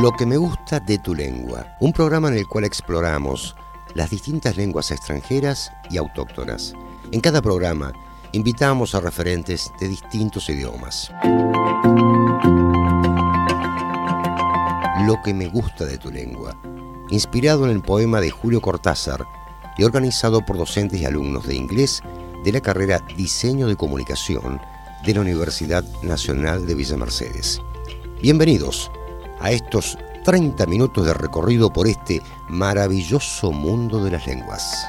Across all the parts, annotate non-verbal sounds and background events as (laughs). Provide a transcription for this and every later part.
Lo que me gusta de tu lengua, un programa en el cual exploramos las distintas lenguas extranjeras y autóctonas. En cada programa invitamos a referentes de distintos idiomas. Lo que me gusta de tu lengua, inspirado en el poema de Julio Cortázar y organizado por docentes y alumnos de inglés de la carrera Diseño de Comunicación de la Universidad Nacional de Villa Mercedes. Bienvenidos a estos 30 minutos de recorrido por este maravilloso mundo de las lenguas.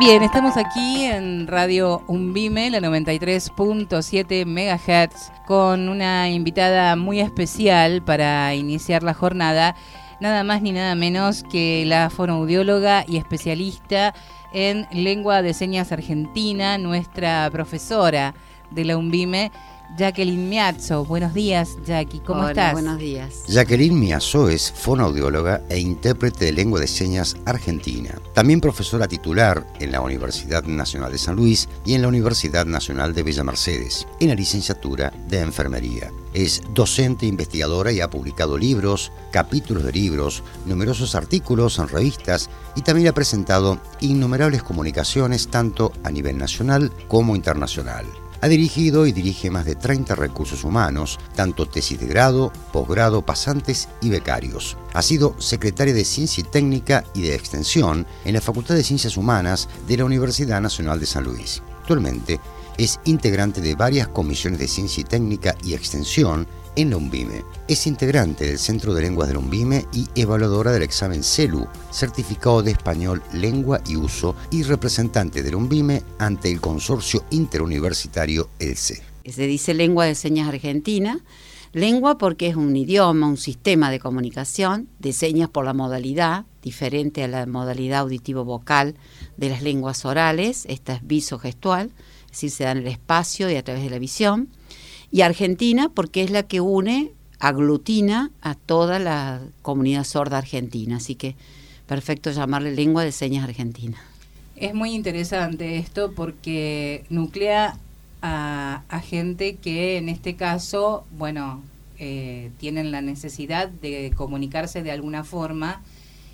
Bien, estamos aquí en Radio Umbime, la 93.7 MHz, con una invitada muy especial para iniciar la jornada nada más ni nada menos que la fonoaudióloga y especialista en lengua de señas argentina, nuestra profesora de la UNBIME, Jacqueline Miazzo. Buenos días, Jackie, ¿cómo Hola, estás? Buenos días. Jacqueline Miazzo es fonoaudióloga e intérprete de lengua de señas argentina. También profesora titular en la Universidad Nacional de San Luis y en la Universidad Nacional de Villa Mercedes, en la licenciatura de Enfermería. Es docente investigadora y ha publicado libros, capítulos de libros, numerosos artículos en revistas y también ha presentado innumerables comunicaciones tanto a nivel nacional como internacional. Ha dirigido y dirige más de 30 recursos humanos, tanto tesis de grado, posgrado, pasantes y becarios. Ha sido secretaria de Ciencia y Técnica y de Extensión en la Facultad de Ciencias Humanas de la Universidad Nacional de San Luis. Actualmente es integrante de varias comisiones de Ciencia y Técnica y Extensión en la. Es integrante del Centro de Lenguas de la y evaluadora del examen CELU, Certificado de Español, Lengua y Uso, y representante de la ante el consorcio interuniversitario ELCE. Se dice lengua de señas argentina. Lengua porque es un idioma, un sistema de comunicación, de señas por la modalidad, diferente a la modalidad auditivo-vocal de las lenguas orales, esta es visogestual, es decir, se da en el espacio y a través de la visión. Y Argentina porque es la que une, aglutina a toda la comunidad sorda argentina, así que perfecto llamarle lengua de señas argentina. Es muy interesante esto porque nuclea a, a gente que en este caso, bueno, eh, tienen la necesidad de comunicarse de alguna forma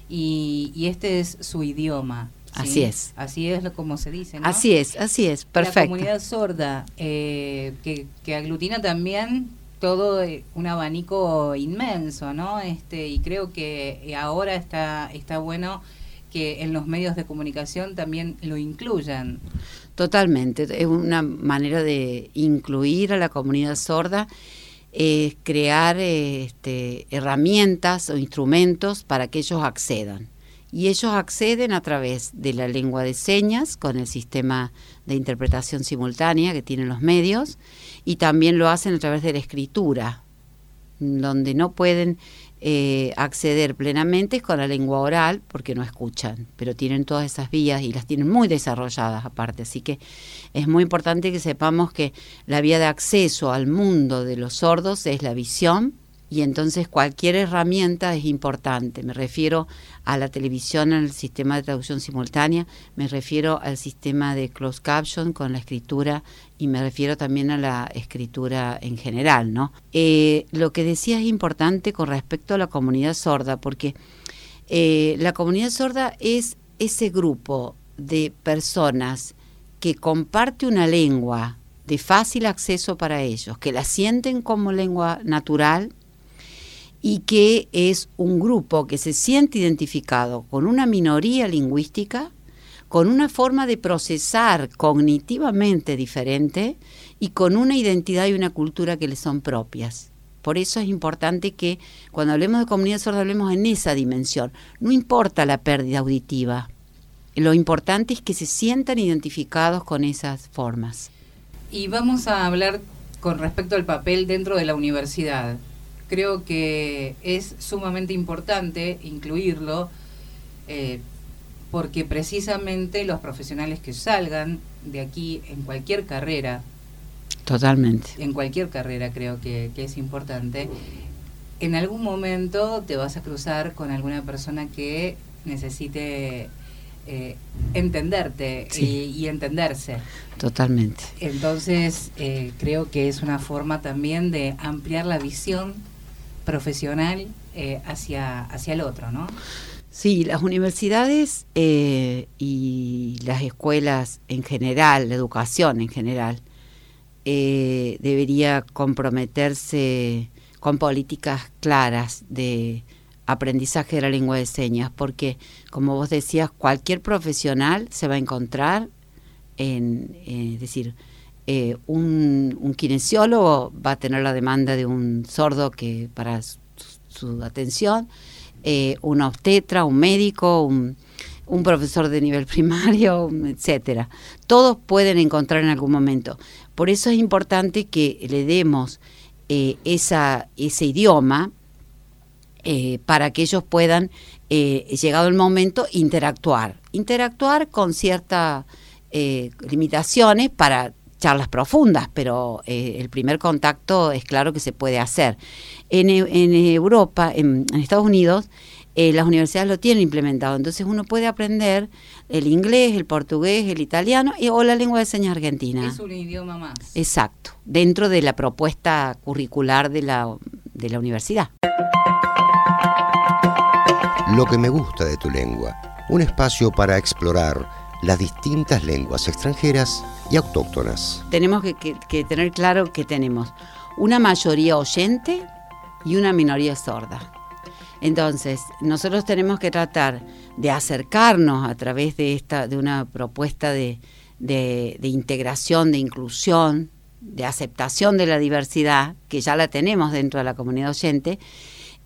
y, y este es su idioma. ¿Sí? Así es. Así es lo- como se dice, ¿no? Así es, así es, La perfecto. comunidad sorda, eh, que, que aglutina también todo eh, un abanico inmenso, ¿no? Este, y creo que eh, ahora está, está bueno que en los medios de comunicación también lo incluyan. Totalmente, es una manera de incluir a la comunidad sorda, es crear eh, este, herramientas o instrumentos para que ellos accedan. Y ellos acceden a través de la lengua de señas, con el sistema de interpretación simultánea que tienen los medios, y también lo hacen a través de la escritura, donde no pueden eh, acceder plenamente con la lengua oral porque no escuchan, pero tienen todas esas vías y las tienen muy desarrolladas aparte. Así que es muy importante que sepamos que la vía de acceso al mundo de los sordos es la visión y entonces cualquier herramienta es importante. Me refiero a la televisión, al sistema de traducción simultánea, me refiero al sistema de closed caption con la escritura y me refiero también a la escritura en general, ¿no? Eh, lo que decía es importante con respecto a la comunidad sorda, porque eh, la comunidad sorda es ese grupo de personas que comparte una lengua de fácil acceso para ellos, que la sienten como lengua natural y que es un grupo que se siente identificado con una minoría lingüística, con una forma de procesar cognitivamente diferente y con una identidad y una cultura que le son propias. Por eso es importante que cuando hablemos de comunidad sorda hablemos en esa dimensión. No importa la pérdida auditiva, lo importante es que se sientan identificados con esas formas. Y vamos a hablar con respecto al papel dentro de la universidad. Creo que es sumamente importante incluirlo eh, porque precisamente los profesionales que salgan de aquí en cualquier carrera, Totalmente. en cualquier carrera creo que, que es importante, en algún momento te vas a cruzar con alguna persona que necesite eh, entenderte y, entenderse. Totalmente. Entonces, eh, creo que es una forma también de ampliar la visión profesional eh, hacia, hacia el otro, ¿no? Sí, las universidades y las escuelas en general, la educación en general, debería comprometerse con políticas claras de aprendizaje de la lengua de señas, porque, como vos decías, cualquier profesional se va a encontrar en, eh, decir, eh, un, kinesiólogo va a tener la demanda de un sordo que para su, atención, eh, un obstetra, un médico, un, un profesor de nivel (laughs) primario, etcétera. Todos pueden encontrar en algún momento. Por eso es importante que le demos esa, ese idioma eh, para que ellos puedan, eh, llegado el momento, interactuar. Interactuar con ciertas eh, limitaciones para charlas profundas, pero el primer contacto es claro que se puede hacer. En, Europa, en, Estados Unidos, las universidades lo tienen implementado, entonces uno puede aprender el inglés, el portugués, el italiano y, o la lengua de señas argentina. Es un idioma más. Exacto, dentro de la propuesta curricular de la, de la universidad. Lo que me gusta de tu lengua, un espacio para explorar las distintas lenguas extranjeras y autóctonas. Tenemos que, tener claro que tenemos una mayoría oyente y una minoría sorda. Entonces, nosotros tenemos que tratar de acercarnos a través de esta, de una propuesta de, de, integración, de inclusión, de aceptación de la diversidad, que ya la tenemos dentro de la comunidad oyente,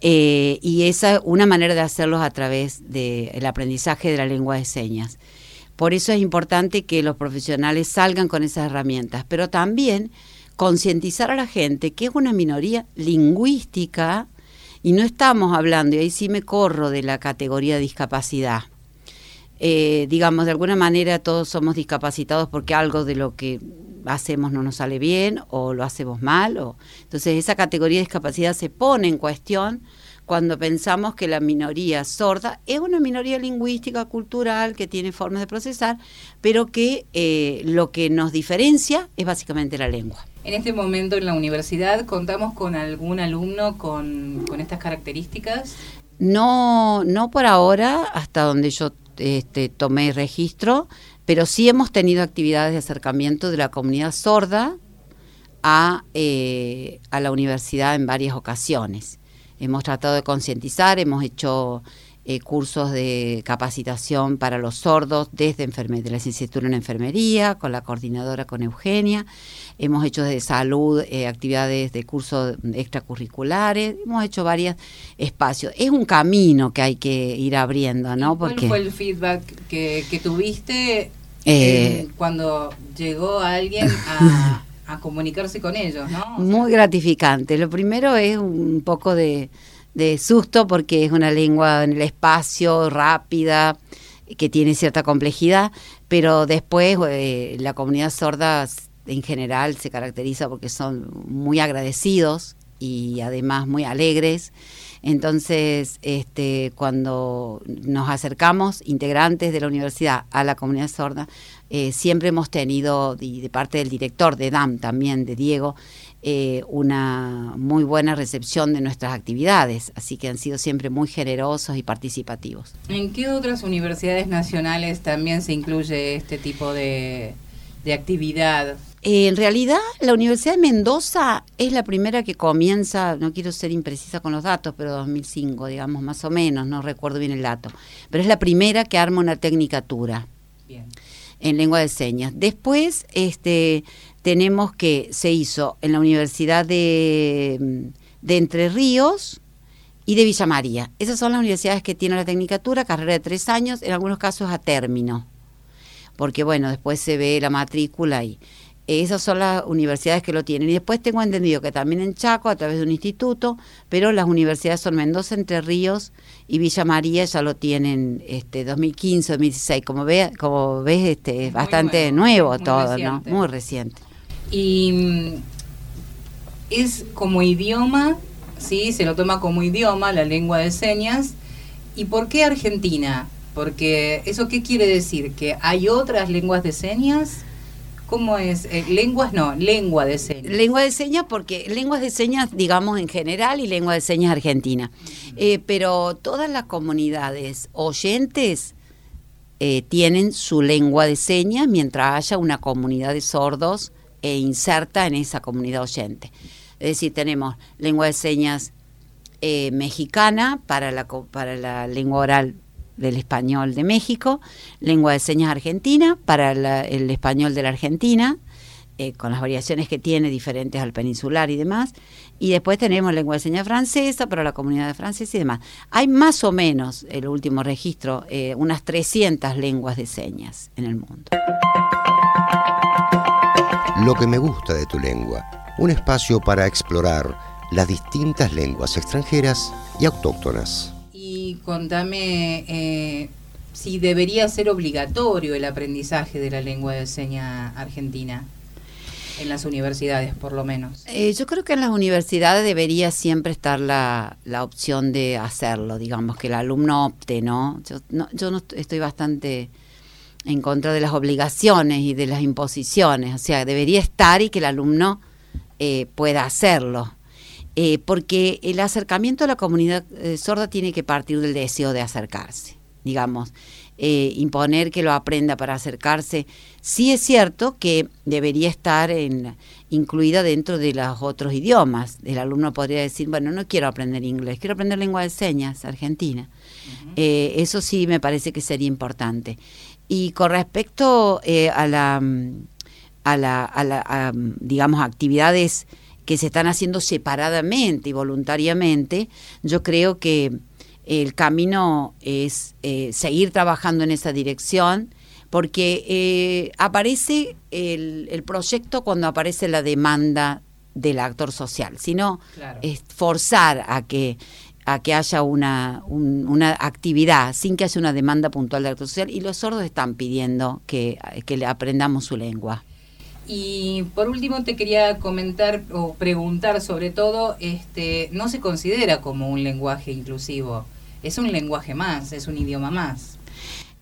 eh, y esa es una manera de hacerlo a través del aprendizaje de la lengua de señas. Por eso es importante que los profesionales salgan con esas herramientas, pero también concientizar a la gente que es una minoría lingüística y no estamos hablando, y ahí sí me corro de la categoría de discapacidad. Eh, digamos, de alguna manera todos somos discapacitados porque algo de lo que hacemos no nos sale bien o lo hacemos mal. Entonces esa categoría de discapacidad se pone en cuestión cuando pensamos que la minoría sorda es una minoría lingüística, cultural, que tiene formas de procesar, pero que eh, lo que nos diferencia es básicamente la lengua. En este momento en la universidad, ¿contamos con algún alumno con, con estas características? No, no por ahora, hasta donde yo este, tomé registro, pero sí hemos tenido actividades de acercamiento de la comunidad sorda a, eh, a la universidad en varias ocasiones. Hemos tratado de concientizar, hemos hecho eh, cursos de capacitación para los sordos desde de la licenciatura en enfermería, con la coordinadora, con Eugenia. Hemos hecho de salud eh, actividades de cursos extracurriculares, hemos hecho varios espacios. Es un camino que hay que ir abriendo, ¿no? ¿Cuál fue el feedback que, que tuviste eh, cuando llegó alguien a, (laughs) comunicarse con ellos, ¿no? muy gratificante. Lo primero es un poco de, susto porque es una lengua en el espacio, rápida, que tiene cierta complejidad, pero después eh, la comunidad sorda en general se caracteriza porque son muy agradecidos y además muy alegres entonces, este, cuando nos acercamos, integrantes de la universidad, a la comunidad sorda, eh, siempre hemos tenido, de, parte del director de DAM también, de Diego, eh, una muy buena recepción de nuestras actividades, así que han sido siempre muy generosos y participativos. ¿En qué otras universidades nacionales también se incluye este tipo de, de actividad? Eh, en realidad, la Universidad de Mendoza es la primera que comienza, no quiero ser imprecisa con los datos, pero 2005, digamos, más o menos, no recuerdo bien el dato, pero es la primera que arma una tecnicatura en lengua de señas. Después, este, tenemos que se hizo en la Universidad de, de Entre Ríos, y de Villa María. Esas son las universidades que tienen la tecnicatura, carrera de tres años, en algunos casos a término, porque bueno, después se ve la matrícula y esas son las universidades que lo tienen. Y después tengo entendido que también en Chaco, a través de un instituto, pero las universidades son Mendoza, Entre Ríos y Villa María, ya lo tienen este 2015, 2016. Como, ve, como ves, este, es bastante nuevo, todo, ¿no? Muy reciente. Y mm, es como idioma, ¿sí? Se lo toma como idioma, la lengua de señas. ¿Y por qué Argentina? Porque eso qué quiere decir? ¿Que hay otras lenguas de señas? ¿Cómo es? Eh, lenguas no, lengua de señas. Lengua de señas porque lenguas de señas, digamos en general, y lengua de señas argentina. Eh, pero todas las comunidades oyentes eh, tienen su lengua de señas mientras haya una comunidad de sordos e inserta en esa comunidad oyente. Es decir, tenemos lengua de señas mexicana para la, para la lengua oral del español de México, lengua de señas argentina para el español de la Argentina, eh, con las variaciones que tiene diferentes al peninsular y demás. Y después tenemos lengua de señas francesa para la comunidad francesa y demás. Hay más o menos, el último registro, eh, unas 300 lenguas de señas en el mundo. Lo que me gusta de tu lengua, un espacio para explorar las distintas lenguas extranjeras y autóctonas contame eh, si debería ser obligatorio el aprendizaje de la lengua de seña argentina. En las universidades, por lo menos. Eh, yo creo que en las universidades debería siempre estar la, la, opción de hacerlo, digamos, que el alumno opte, ¿no? Yo, no, yo no estoy bastante en contra de las obligaciones y de las imposiciones, o sea, debería estar y que el alumno eh, pueda hacerlo. Eh, porque el acercamiento a la comunidad eh, sorda tiene que partir del deseo de acercarse, digamos, eh, imponer que lo aprenda para acercarse. Sí es cierto que debería estar en, incluida dentro de los otros idiomas. El alumno podría decir, bueno, no quiero aprender inglés, quiero aprender lengua de señas argentina. eso sí me parece que sería importante. Y con respecto a la, a la, a la digamos, actividades que se están haciendo separadamente y voluntariamente, yo creo que el camino es eh, seguir trabajando en esa dirección, porque eh, aparece el, proyecto cuando aparece la demanda del actor social, sino es forzar a que a que haya una, una actividad sin que haya una demanda puntual del actor social y los sordos están pidiendo que, que aprendamos su lengua. Y por último te quería comentar o preguntar sobre todo, este, no se considera como un lenguaje inclusivo, es un lenguaje más, es un idioma más.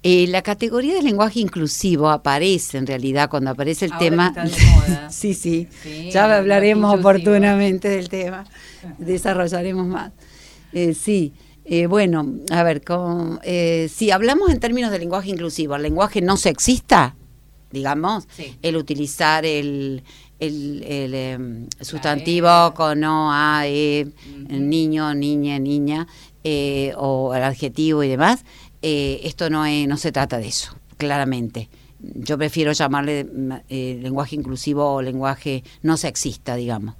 Eh, la categoría de lenguaje inclusivo aparece en realidad cuando aparece el tema. (laughs) sí, sí, Ya hablaremos oportunamente del tema, desarrollaremos más. Eh, sí, eh, bueno, a ver, si hablamos en términos de lenguaje inclusivo, el lenguaje no sexista, digamos, el utilizar el, el, em, sustantivo con o, a, e, niño, niña, niña, eh, o el adjetivo y demás, eh, esto no, es, no se trata de eso, claramente. Yo prefiero llamarle mm, eh, lenguaje inclusivo o lenguaje no sexista, digamos.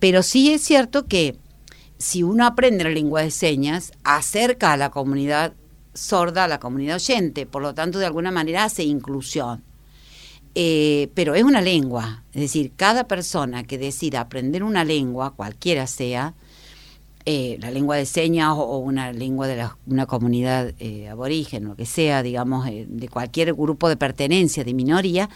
pero sí es cierto que si uno aprende la lengua de señas, acerca a la comunidad sorda a la comunidad oyente, por lo tanto de alguna manera hace inclusión. Eh, pero es una lengua, es decir, cada persona que decida aprender una lengua, cualquiera sea, eh, la lengua de señas o, una lengua de una comunidad eh, aborigen, lo que sea, digamos, de cualquier grupo de pertenencia, de minoría,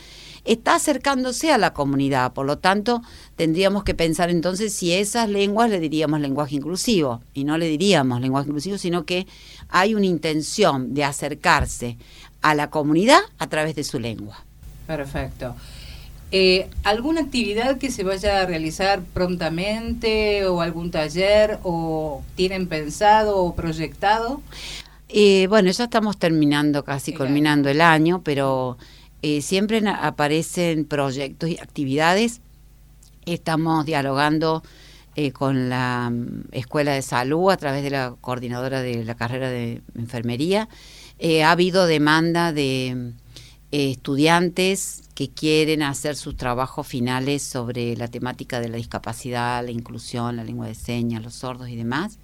está acercándose a la comunidad. Por lo tanto, tendríamos que pensar entonces si esas lenguas le diríamos lenguaje inclusivo, y no le diríamos lenguaje inclusivo, sino que hay una intención de acercarse a la comunidad a través de su lengua. Perfecto. Eh, ¿Alguna actividad que se vaya a realizar prontamente o algún taller o tienen pensado o proyectado? Eh, bueno, ya estamos terminando, casi culminando el año, pero eh, siempre aparecen proyectos y actividades. Estamos dialogando eh, con la mm, Escuela de Salud a través de la coordinadora de la carrera de enfermería. Eh, ha habido demanda de estudiantes que quieren hacer sus trabajos finales sobre la temática de la discapacidad, la inclusión, la lengua de señas, los sordos y demás.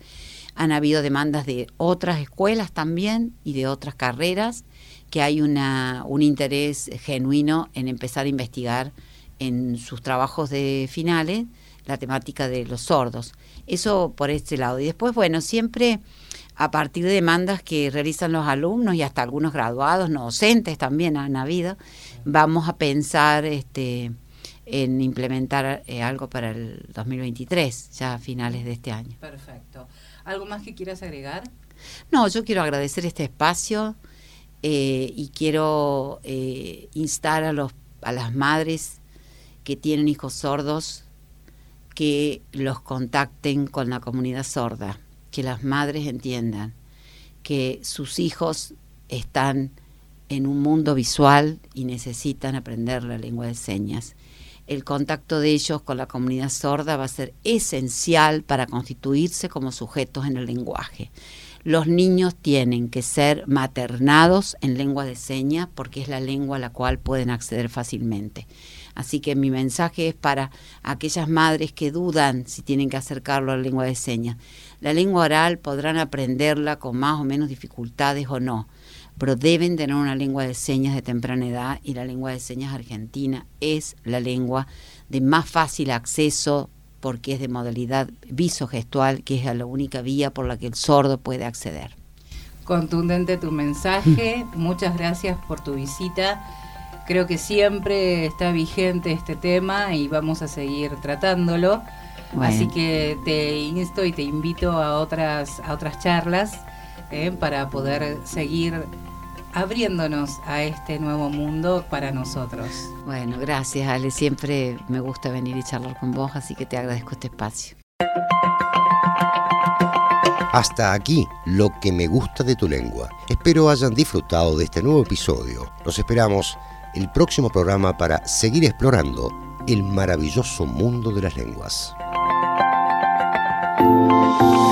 Han habido demandas de otras escuelas también y de otras carreras que hay una, un interés genuino en empezar a investigar en sus trabajos de finales la temática de los sordos. Eso por este lado. Y después, bueno, siempre a partir de demandas que realizan los alumnos y hasta algunos graduados, no docentes también han habido, vamos a pensar este, en implementar eh, algo para el 2023, ya a finales de este año. Perfecto. ¿Algo más que quieras agregar? No, yo quiero agradecer este espacio eh, y quiero eh, instar a, los, a las madres que tienen hijos sordos que los contacten con la comunidad sorda, que las madres entiendan que sus hijos están en un mundo visual y necesitan aprender la lengua de señas. El contacto de ellos con la comunidad sorda va a ser esencial para constituirse como sujetos en el lenguaje. Los niños tienen que ser maternados en lengua de señas porque es la lengua a la cual pueden acceder fácilmente. Así que mi mensaje es para aquellas madres que dudan si tienen que acercarlo a la lengua de señas. La lengua oral podrán aprenderla con más o menos dificultades o no pero deben tener una lengua de señas de temprana edad y la lengua de señas argentina es la lengua de más fácil acceso porque es de modalidad visogestual, que es la única vía por la que el sordo puede acceder. Contundente tu mensaje, muchas gracias por tu visita. Creo que siempre está vigente este tema y vamos a seguir tratándolo. Así que te insto y te invito a otras, a otras charlas eh, para poder seguir abriéndonos a este nuevo mundo para nosotros. Bueno, gracias Ale, siempre me gusta venir y charlar con vos, así que te agradezco este espacio. Hasta aquí lo que me gusta de tu lengua. Espero hayan disfrutado de este nuevo episodio. Los esperamos el próximo programa para seguir explorando el maravilloso mundo de las lenguas. Thank you.